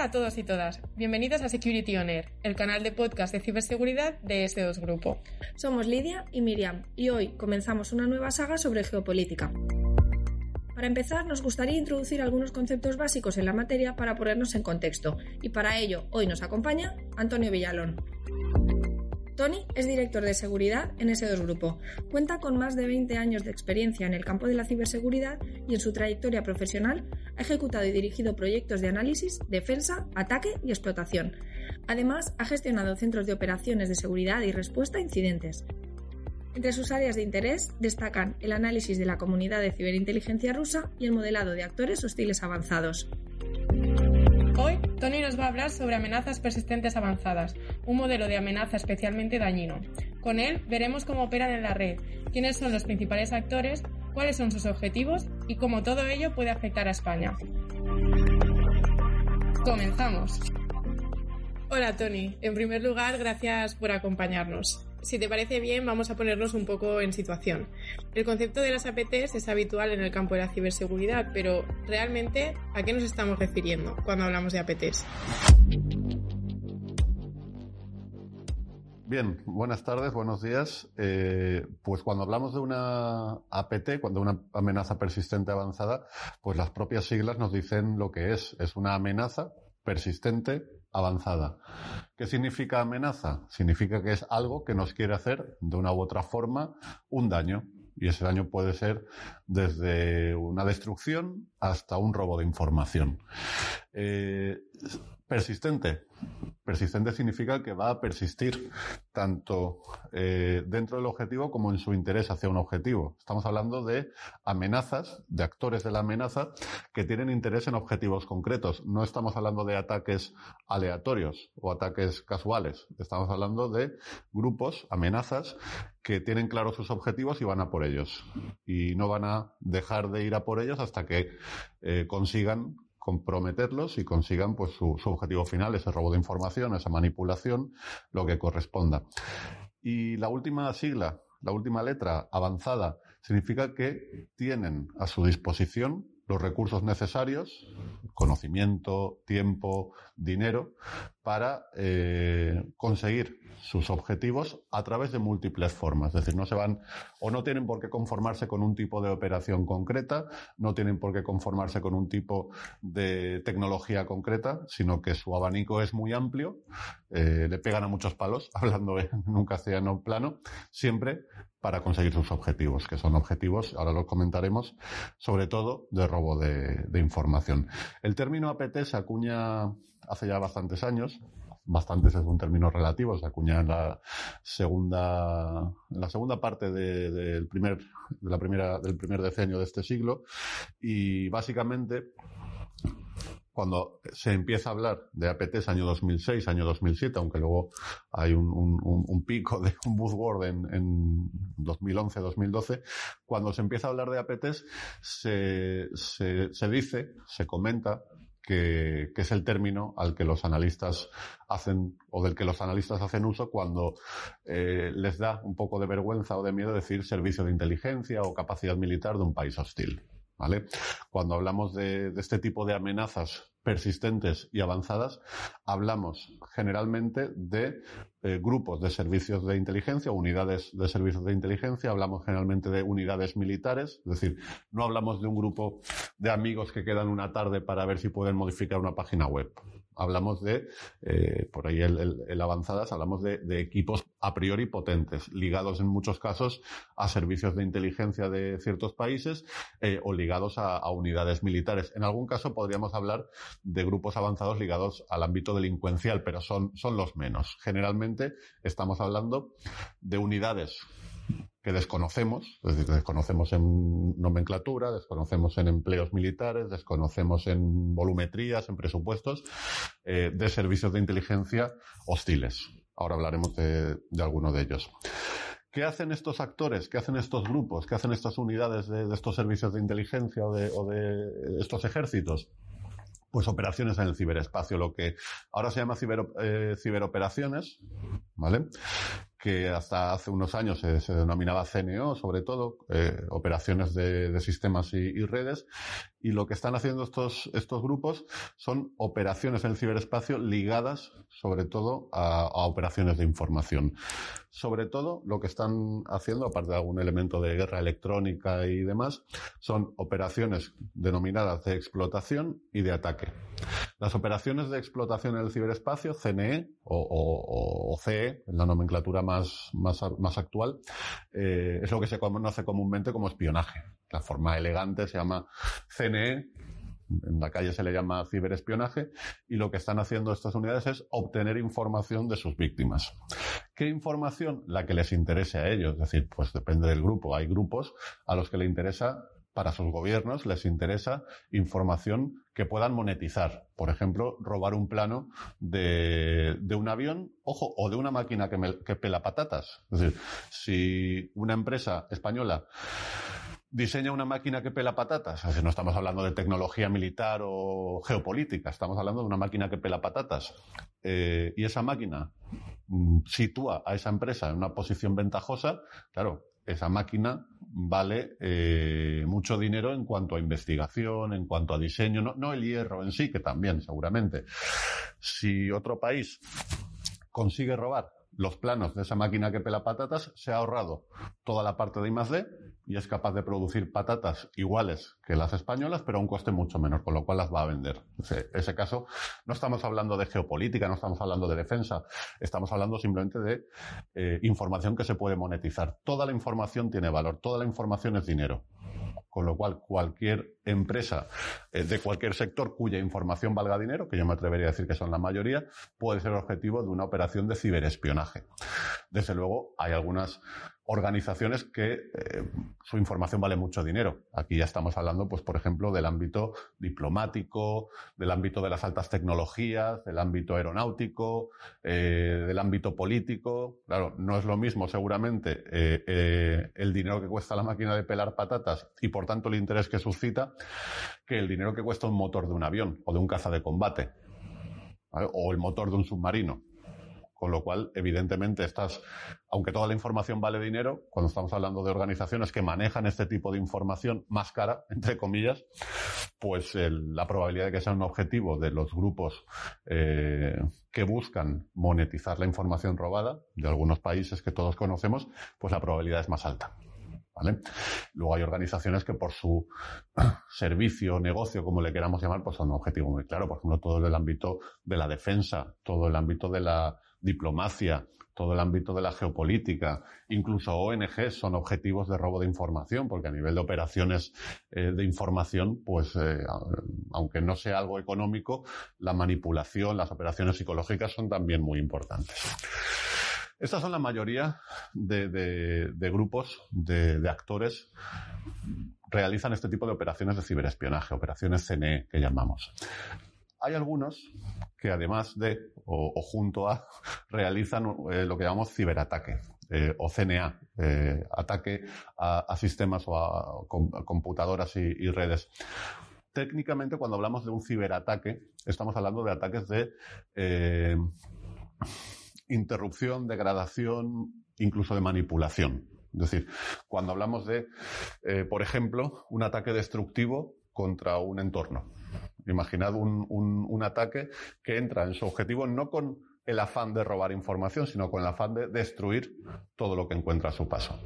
A todos y todas, bienvenidos a Security On Air, el canal de podcast de ciberseguridad de S2 Grupo. Somos Lidia y Miriam y hoy comenzamos una nueva saga sobre geopolítica. Para empezar, nos gustaría introducir algunos conceptos básicos en la materia para ponernos en contexto, y para ello hoy nos acompaña Antonio Villalón. Tony es director de seguridad en S2 Grupo. Cuenta con más de 20 años de experiencia en el campo de la ciberseguridad y en su trayectoria profesional ha ejecutado y dirigido proyectos de análisis, defensa, ataque y explotación. Además, ha gestionado centros de operaciones de seguridad y respuesta a incidentes. Entre sus áreas de interés destacan el análisis de la comunidad de ciberinteligencia rusa y el modelado de actores hostiles avanzados. Hoy, Tony nos va a hablar sobre amenazas persistentes avanzadas, un modelo de amenaza especialmente dañino. Con él veremos cómo operan en la red, quiénes son los principales actores, cuáles son sus objetivos y cómo todo ello puede afectar a España. Comenzamos. Hola Tony, en primer lugar, gracias por acompañarnos. Si te parece bien, vamos a ponernos un poco en situación. El concepto de las APTs es habitual en el campo de la ciberseguridad, pero realmente, ¿a qué nos estamos refiriendo cuando hablamos de APTs? Bien, buenas tardes, buenos días. Eh, pues cuando hablamos de una APT, cuando una amenaza persistente avanzada, pues las propias siglas nos dicen lo que es. Es una amenaza persistente avanzada. ¿Qué significa amenaza? Significa que es algo que nos quiere hacer de una u otra forma un daño. Y ese daño puede ser desde una destrucción hasta un robo de información. Eh, persistente. Persistente significa que va a persistir tanto eh, dentro del objetivo como en su interés hacia un objetivo. Estamos hablando de amenazas, de actores de la amenaza que tienen interés en objetivos concretos. No estamos hablando de ataques aleatorios o ataques casuales. Estamos hablando de grupos, amenazas que tienen claros sus objetivos y van a por ellos. Y no van a dejar de ir a por ellos hasta que eh, consigan comprometerlos y consigan pues su, objetivo final, ese robo de información, esa manipulación, lo que corresponda. Y la última sigla, la última letra avanzada, significa que tienen a su disposición los recursos necesarios, conocimiento, tiempo, dinero, para eh, conseguir sus objetivos a través de múltiples formas. Es decir, no se van o no tienen por qué conformarse con un tipo de operación concreta, no tienen por qué conformarse con un tipo de tecnología concreta, sino que su abanico es muy amplio, eh, le pegan a muchos palos, hablando en un castellano plano, siempre para conseguir sus objetivos, que son objetivos, ahora los comentaremos, sobre todo de robo de, de información. El término APT se acuña hace ya bastantes años, bastantes es un término relativo, se acuña en la segunda, en la segunda parte de, del primer, de la primera, del primer decenio de este siglo, y básicamente cuando se empieza a hablar de APTs año 2006, año 2007, aunque luego hay un, un, pico de un buzzword en, en 2011, 2012, cuando se empieza a hablar de APTs se, se dice, se comenta que, es el término al que los analistas hacen o del que los analistas hacen uso cuando eh, les da un poco de vergüenza o de miedo decir servicio de inteligencia o capacidad militar de un país hostil. ¿Vale? Cuando hablamos de este tipo de amenazas persistentes y avanzadas, hablamos generalmente de eh, grupos de servicios de inteligencia, unidades de servicios de inteligencia, hablamos generalmente de unidades militares, es decir, no hablamos de un grupo de amigos que quedan una tarde para ver si pueden modificar una página web. Hablamos de, eh, por ahí el, avanzadas, hablamos de equipos a priori potentes, ligados en muchos casos a servicios de inteligencia de ciertos países eh, o ligados a, unidades militares. En algún caso podríamos hablar de grupos avanzados ligados al ámbito delincuencial, pero son, son los menos. Generalmente estamos hablando de unidades que desconocemos, es decir, desconocemos en nomenclatura, desconocemos en empleos militares, desconocemos en volumetrías, en presupuestos, eh, de servicios de inteligencia hostiles. Ahora hablaremos de, alguno de ellos. ¿Qué hacen estos actores? ¿Qué hacen estos grupos? ¿Qué hacen estas unidades de, estos servicios de inteligencia o de, estos ejércitos? pues operaciones en el ciberespacio, lo que ahora se llama eh, ciberoperaciones, ¿vale? Que hasta hace unos años se, se denominaba CNO, sobre todo, eh, operaciones de, sistemas y, redes, y lo que están haciendo estos, estos grupos son operaciones en el ciberespacio ligadas, sobre todo, a, operaciones de información. Sobre todo, lo que están haciendo, aparte de algún elemento de guerra electrónica y demás, son operaciones denominadas de explotación y de ataque. Las operaciones de explotación en el ciberespacio, CNE o, o, o CE, la nomenclatura más, más, más actual, eh, es lo que se conoce comúnmente como espionaje. La forma elegante se llama CNE, en la calle se le llama ciberespionaje, y lo que están haciendo estas unidades es obtener información de sus víctimas. ¿Qué información? La que les interese a ellos, es decir, pues depende del grupo. Hay grupos a los que le interesa para sus gobiernos les interesa información que puedan monetizar. Por ejemplo, robar un plano de, un avión, ojo, o de una máquina que, pela patatas. Es decir, si una empresa española diseña una máquina que pela patatas. Decir, no estamos hablando de tecnología militar o geopolítica, estamos hablando de una máquina que pela patatas. Eh, y esa máquina mm, sitúa a esa empresa en una posición ventajosa, claro, esa máquina vale eh, mucho dinero en cuanto a investigación, en cuanto a diseño, no, el hierro en sí, que también seguramente. Si otro país consigue robar los planos de esa máquina que pela patatas, se ha ahorrado toda la parte de I+D y es capaz de producir patatas iguales que las españolas, pero a un coste mucho menor, con lo cual las va a vender. En ese caso, no estamos hablando de geopolítica, no estamos hablando de defensa, estamos hablando simplemente de eh, información que se puede monetizar. Toda la información tiene valor, toda la información es dinero. Con lo cual, cualquier empresa eh, de cualquier sector cuya información valga dinero, que yo me atrevería a decir que son la mayoría, puede ser objetivo de una operación de ciberespionaje. Desde luego, hay algunas organizaciones que eh, su información vale mucho dinero. Aquí ya estamos hablando, pues, por ejemplo, del ámbito diplomático, del ámbito de las altas tecnologías, del ámbito aeronáutico, eh, del ámbito político. Claro, no es lo mismo, seguramente, eh, el dinero que cuesta la máquina de pelar patatas y, por tanto, el interés que suscita, que el dinero que cuesta un motor de un avión o de un caza de combate. O el motor de un submarino. Con lo cual, evidentemente, estas, aunque toda la información vale dinero, cuando estamos hablando de organizaciones que manejan este tipo de información más cara, entre comillas, pues la probabilidad de que sea un objetivo de los grupos eh, que buscan monetizar la información robada de algunos países que todos conocemos, pues la probabilidad es más alta. ¿Vale? Luego hay organizaciones que por su servicio, negocio, como le queramos llamar, pues son un objetivo muy claro. Por ejemplo, todo el ámbito de la defensa, todo el ámbito de la diplomacia, todo el ámbito de la geopolítica, incluso ONG son objetivos de robo de información, porque a nivel de operaciones eh, de información, pues eh, aunque no sea algo económico, la manipulación, las operaciones psicológicas son también muy importantes. Estas son la mayoría de, grupos, de, de, actores realizan este tipo de operaciones de ciberespionaje, operaciones CNE que llamamos. Hay algunos que además de, o, junto a, realizan eh, lo que llamamos ciberataque. Eh, o CNA, eh, ataque a, sistemas o a, computadoras y, redes técnicamente cuando hablamos de un ciberataque estamos hablando de ataques de interrupción, degradación, incluso de manipulación. Es decir, cuando hablamos de, por ejemplo, un ataque destructivo contra un entorno. Imaginad un, un, ataque que entra en su objetivo no con el afán de robar información, sino con el afán de destruir todo lo que encuentra a su paso.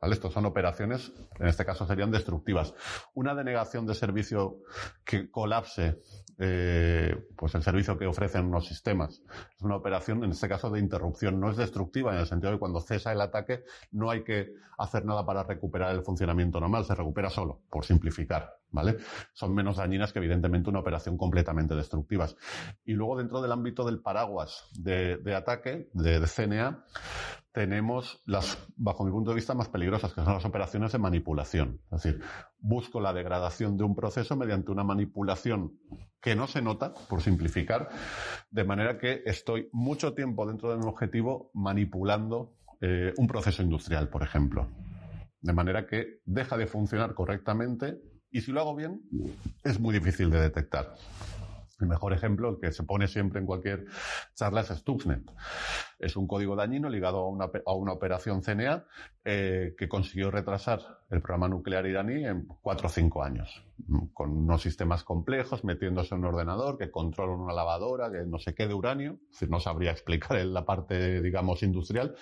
¿Vale? Estos son operaciones, en este caso serían destructivas. Una denegación de servicio que colapse eh, pues el servicio que ofrecen unos sistemas. Es una operación, en este caso, de interrupción. No es destructiva en el sentido de que cuando cesa el ataque no hay que hacer nada para recuperar el funcionamiento normal, se recupera solo, por simplificar. ¿Vale? Son menos dañinas que evidentemente una operación completamente destructivas. Y luego dentro del ámbito del paraguas de, ataque, de, de CNA, tenemos las, bajo mi punto de vista, más peligrosas, que son las operaciones de manipulación. Es decir, busco la degradación de un proceso mediante una manipulación que no se nota, por simplificar, de manera que estoy mucho tiempo dentro de mi objetivo manipulando eh, un proceso industrial, por ejemplo. De manera que deja de funcionar correctamente y si lo hago bien, es muy difícil de detectar. El mejor ejemplo, el que se pone siempre en cualquier charla, es Stuxnet. Es un código dañino ligado a una, a una operación CNA eh, que consiguió retrasar el programa nuclear iraní en cuatro o cinco años, con unos sistemas complejos, metiéndose en un ordenador que controla una lavadora, que no sé qué de uranio, no sabría explicar en la parte, digamos, industrial,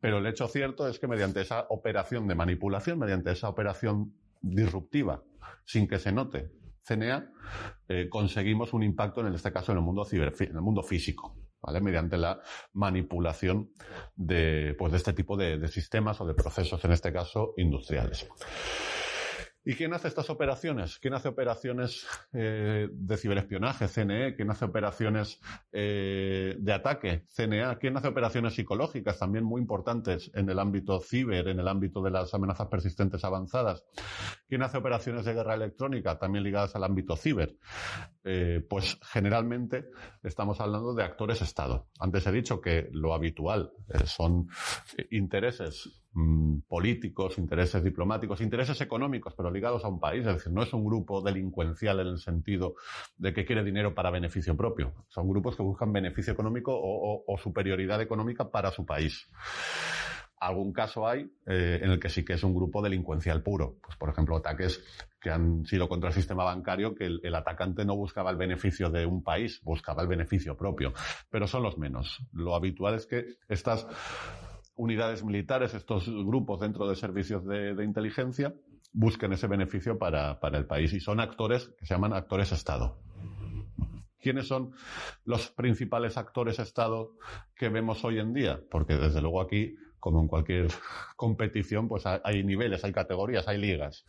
pero el hecho cierto es que mediante esa operación de manipulación, mediante esa operación disruptiva, sin que se note CNA, eh, conseguimos un impacto, en este caso, en el mundo, ciber, en el mundo físico. ¿Vale? mediante la manipulación de, pues, de este tipo de, de sistemas o de procesos, en este caso, industriales. ¿Y quién hace estas operaciones? ¿Quién hace operaciones eh, de ciberespionaje, CNE? ¿Quién hace operaciones eh, de ataque, CNA? ¿Quién hace operaciones psicológicas, también muy importantes en el ámbito ciber, en el ámbito de las amenazas persistentes avanzadas? ¿Quién hace operaciones de guerra electrónica, también ligadas al ámbito ciber? Eh, pues generalmente estamos hablando de actores Estado. Antes he dicho que lo habitual son intereses Mm, políticos, intereses diplomáticos, intereses económicos, pero ligados a un país. Es decir, no es un grupo delincuencial en el sentido de que quiere dinero para beneficio propio. Son grupos que buscan beneficio económico o, superioridad económica para su país. Algún caso hay eh, en el que sí que es un grupo delincuencial puro. Pues, por ejemplo, ataques que han sido contra el sistema bancario, que el, atacante no buscaba el beneficio de un país, buscaba el beneficio propio. Pero son los menos. Lo habitual es que estas unidades militares, estos grupos dentro de servicios de, inteligencia, busquen ese beneficio para, para, el país y son actores que se llaman actores Estado. ¿Quiénes son los principales actores Estado que vemos hoy en día? Porque desde luego aquí, como en cualquier competición, pues hay niveles, hay categorías, hay ligas.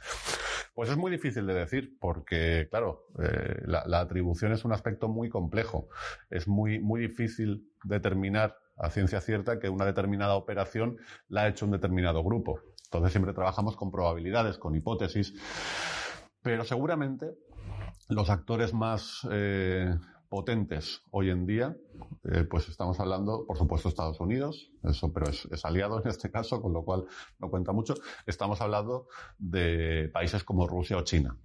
Pues es muy difícil de decir porque, claro, eh, la, la, atribución es un aspecto muy complejo. Es muy, muy difícil determinar a ciencia cierta que una determinada operación la ha hecho un determinado grupo. Entonces siempre trabajamos con probabilidades, con hipótesis, pero seguramente los actores más eh, potentes hoy en día, eh, pues estamos hablando, por supuesto, Estados Unidos, eso, pero es, es, aliado en este caso, con lo cual no cuenta mucho. Estamos hablando de países como Rusia o China.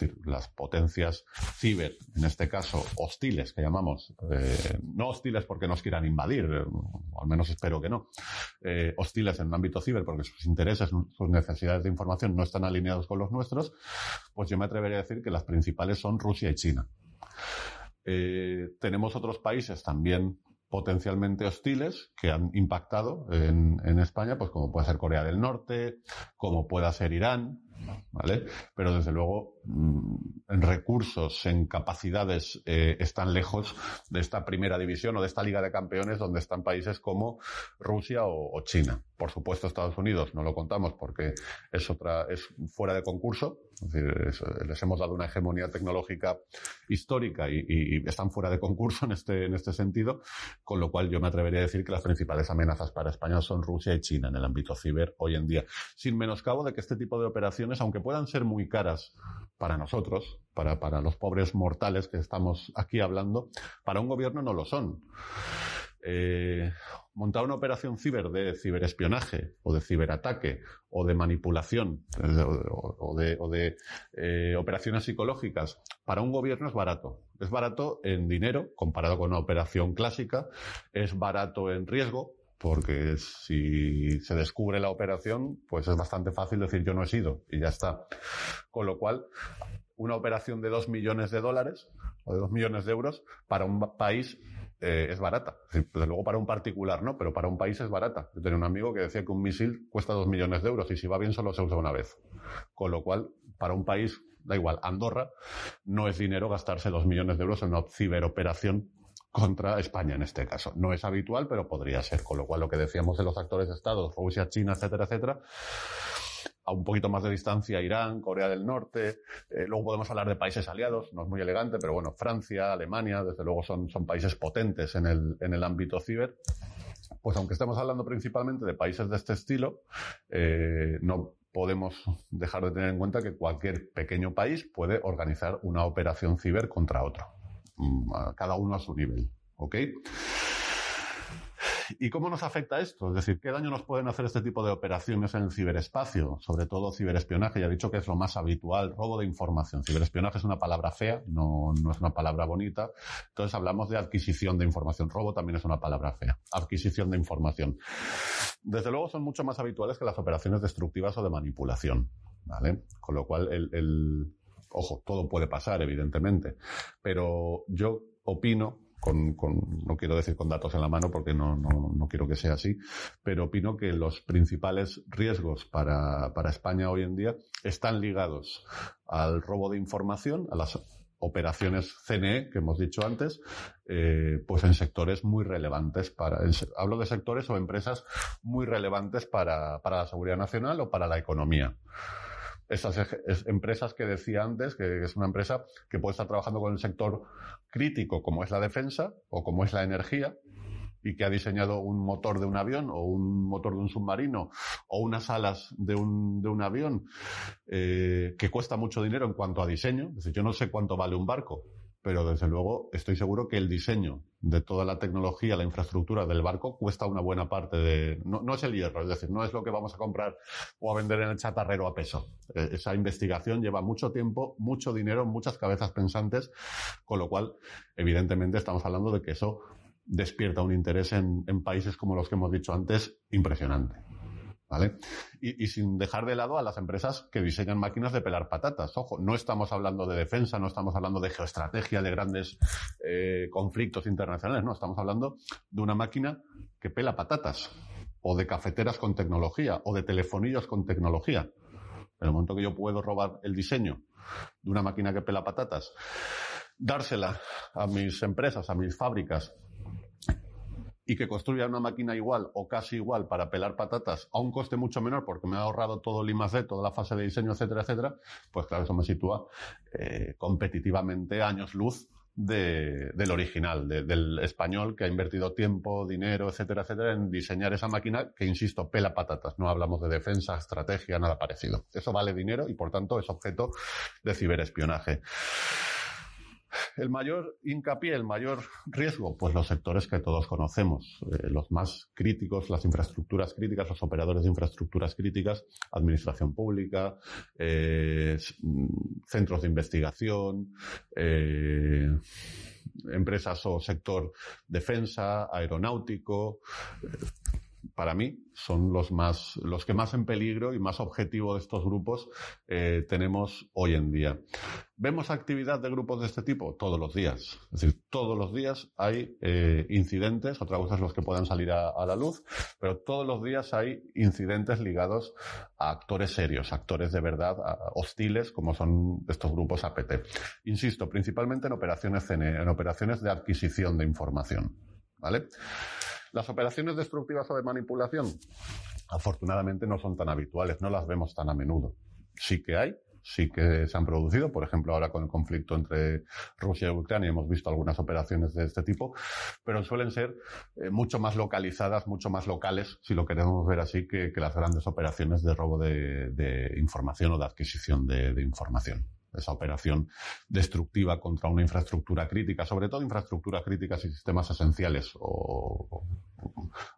Decir, las potencias ciber, en este caso hostiles, que llamamos, eh, no hostiles porque nos quieran invadir, eh, al menos espero que no, eh, hostiles en el ámbito ciber porque sus intereses, sus necesidades de información no están alineados con los nuestros, pues yo me atrevería a decir que las principales son Rusia y China. tenemos otros países también potencialmente hostiles que han impactado en, en, España, pues como puede ser Corea del Norte, como pueda ser Irán, ¿vale? Pero desde luego, mm, en recursos, en capacidades, eh, están lejos de esta primera división o de esta Liga de Campeones donde están países como Rusia o, China. Por supuesto, Estados Unidos no lo contamos porque es otra, es fuera de concurso. Es decir, les hemos dado una hegemonía tecnológica histórica y, y, están fuera de concurso en este, en este sentido, con lo cual yo me atrevería a decir que las principales amenazas para España son Rusia y China en el ámbito ciber hoy en día. Sin menoscabo de que este tipo de operaciones aunque puedan ser muy caras para nosotros, para, para los pobres mortales que estamos aquí hablando, para un gobierno no lo son. Eh, montar una operación ciber de ciberespionaje o de ciberataque o de manipulación o, de, o de eh, operaciones psicológicas para un gobierno es barato. Es barato en dinero comparado con una operación clásica, es barato en riesgo porque si se descubre la operación, pues es bastante fácil decir yo no he sido y ya está. Con lo cual, una operación de dos millones de dólares o de dos millones de euros para un país eh, es barata. Desde luego para un particular no, pero para un país es barata. Yo tenía un amigo que decía que un misil cuesta dos millones de euros y si va bien solo se usa una vez. Con lo cual, para un país, da igual, Andorra, no es dinero gastarse dos millones de euros en una ciberoperación contra España en este caso. No es habitual, pero podría ser. Con lo cual, lo que decíamos de los actores de Estados, Rusia, China, etcétera, etcétera, a un poquito más de distancia, Irán, Corea del Norte. Eh, luego podemos hablar de países aliados, no es muy elegante, pero bueno, Francia, Alemania, desde luego son, son países potentes en el, en el ámbito ciber. pues aunque estemos hablando principalmente de países de este estilo, eh, no podemos dejar de tener en cuenta que cualquier pequeño país puede organizar una operación ciber contra otro, mm, cada uno a su nivel. ¿Ok? ¿Y cómo nos afecta esto? Es decir, ¿qué daño nos pueden hacer este tipo de operaciones en el ciberespacio? Sobre todo ciberespionaje, ya he dicho que es lo más habitual, robo de información. Ciberespionaje es una palabra fea, no, no es una palabra bonita. Entonces hablamos de adquisición de información. Robo también es una palabra fea. Adquisición de información. Desde luego son mucho más habituales que las operaciones destructivas o de manipulación. ¿Vale? Con lo cual, el, el ojo, todo puede pasar, evidentemente. Pero yo opino con, con, no quiero decir con datos en la mano porque no, no, no, quiero que sea así, pero opino que los principales riesgos para, para España hoy en día están ligados al robo de información, a las operaciones CNE que hemos dicho antes, eh, pues en sectores muy relevantes para, hablo de sectores o empresas muy relevantes para, para la seguridad nacional o para la economía esas empresas que decía antes, que es una empresa que puede estar trabajando con el sector crítico como es la defensa o como es la energía y que ha diseñado un motor de un avión o un motor de un submarino o unas alas de un, de un avión eh, que cuesta mucho dinero en cuanto a diseño. Es decir, yo no sé cuánto vale un barco, pero desde luego estoy seguro que el diseño de toda la tecnología, la infraestructura del barco cuesta una buena parte de... No, es el hierro, es decir, no es lo que vamos a comprar o a vender en el chatarrero a peso. Eh, esa investigación lleva mucho tiempo, mucho dinero, muchas cabezas pensantes, con lo cual, evidentemente, estamos hablando de que eso despierta un interés en, en países como los que hemos dicho antes impresionante. ¿Vale? Y, sin dejar de lado a las empresas que diseñan máquinas de pelar patatas. Ojo, no estamos hablando de defensa, no estamos hablando de geoestrategia, de grandes eh, conflictos internacionales, no, estamos hablando de una máquina que pela patatas, o de cafeteras con tecnología, o de telefonillos con tecnología. En el momento que yo puedo robar el diseño de una máquina que pela patatas, dársela a mis empresas, a mis fábricas, y que construya una máquina igual o casi igual para pelar patatas a un coste mucho menor porque me ha ahorrado todo el I+D, toda la fase de diseño, etcétera, etcétera, pues claro, eso me sitúa eh, competitivamente años luz de, del original, de, del español que ha invertido tiempo, dinero, etcétera, etcétera, en diseñar esa máquina que, insisto, pela patatas. No hablamos de defensa, estrategia, nada parecido. Eso vale dinero y, por tanto, es objeto de ciberespionaje. El mayor hincapié, el mayor riesgo, pues los sectores que todos conocemos, eh, los más críticos, las infraestructuras críticas, los operadores de infraestructuras críticas, administración pública, eh, centros de investigación, eh, empresas o sector defensa, aeronáutico, para mí son los más, los que más en peligro y más objetivo de estos grupos eh, tenemos hoy en día. ¿Vemos actividad de grupos de este tipo? Todos los días. Es decir, todos los días hay eh, incidentes, otra cosa es los que puedan salir a, la luz, pero todos los días hay incidentes ligados a actores serios, actores de verdad hostiles, como son estos grupos APT. Insisto, principalmente en operaciones en operaciones de adquisición de información. ¿Vale? Las operaciones destructivas o de manipulación, afortunadamente no son tan habituales, no las vemos tan a menudo. Sí que hay, sí que se han producido. Por ejemplo, ahora con el conflicto entre Rusia y Ucrania hemos visto algunas operaciones de este tipo, pero suelen ser eh, mucho más localizadas, mucho más locales, si lo queremos ver así, que, las grandes operaciones de robo de, información o de adquisición de información esa operación destructiva contra una infraestructura crítica, sobre todo infraestructuras críticas y sistemas esenciales o,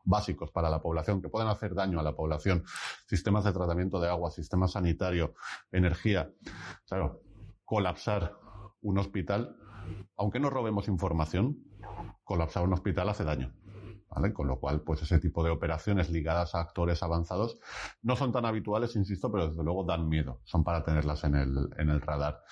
básicos para la población que pueden hacer daño a la población, sistemas de tratamiento de agua, sistema sanitario, energía. Claro, colapsar un hospital, aunque no robemos información, colapsar un hospital hace daño. Con lo cual, pues ese tipo de operaciones ligadas a actores avanzados no son tan habituales, insisto, pero desde luego dan miedo. Son para tenerlas en el, en el radar.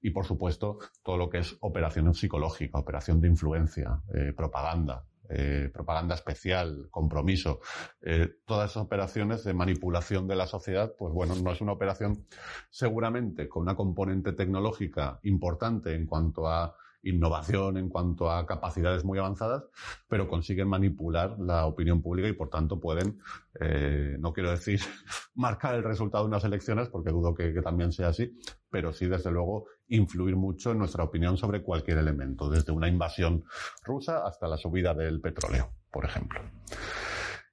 Y por supuesto, todo lo que es operación psicológica, operación de influencia, eh, propaganda, eh, propaganda especial, compromiso, eh, todas esas operaciones de manipulación de la sociedad, pues bueno, no es una operación seguramente con una componente tecnológica importante en cuanto a innovación en cuanto a capacidades muy avanzadas, pero consiguen manipular la opinión pública y por tanto pueden, eh, no quiero decir marcar el resultado de unas elecciones, porque dudo que, que también sea así, pero sí desde luego influir mucho en nuestra opinión sobre cualquier elemento, desde una invasión rusa hasta la subida del petróleo, por ejemplo.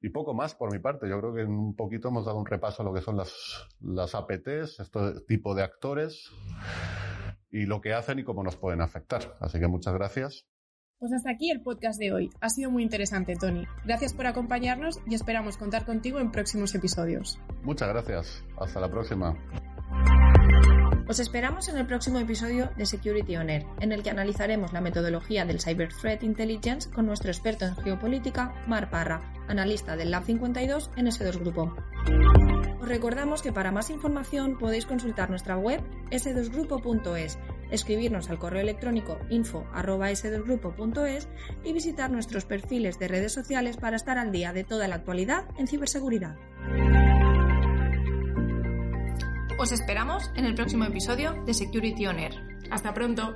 Y poco más por mi parte. Yo creo que en un poquito hemos dado un repaso a lo que son las, las APTs, este tipo de actores y lo que hacen y cómo nos pueden afectar. Así que muchas gracias. Pues hasta aquí el podcast de hoy. Ha sido muy interesante, Tony. Gracias por acompañarnos y esperamos contar contigo en próximos episodios. Muchas gracias. Hasta la próxima. Os esperamos en el próximo episodio de Security On Air, en el que analizaremos la metodología del Cyber Threat Intelligence con nuestro experto en geopolítica, Mar Parra, analista del Lab 52 en S2 Grupo. Os recordamos que para más información podéis consultar nuestra web s2grupo.es, escribirnos al correo electrónico info.s2grupo.es y visitar nuestros perfiles de redes sociales para estar al día de toda la actualidad en ciberseguridad. Os esperamos en el próximo episodio de Security On Air. Hasta pronto.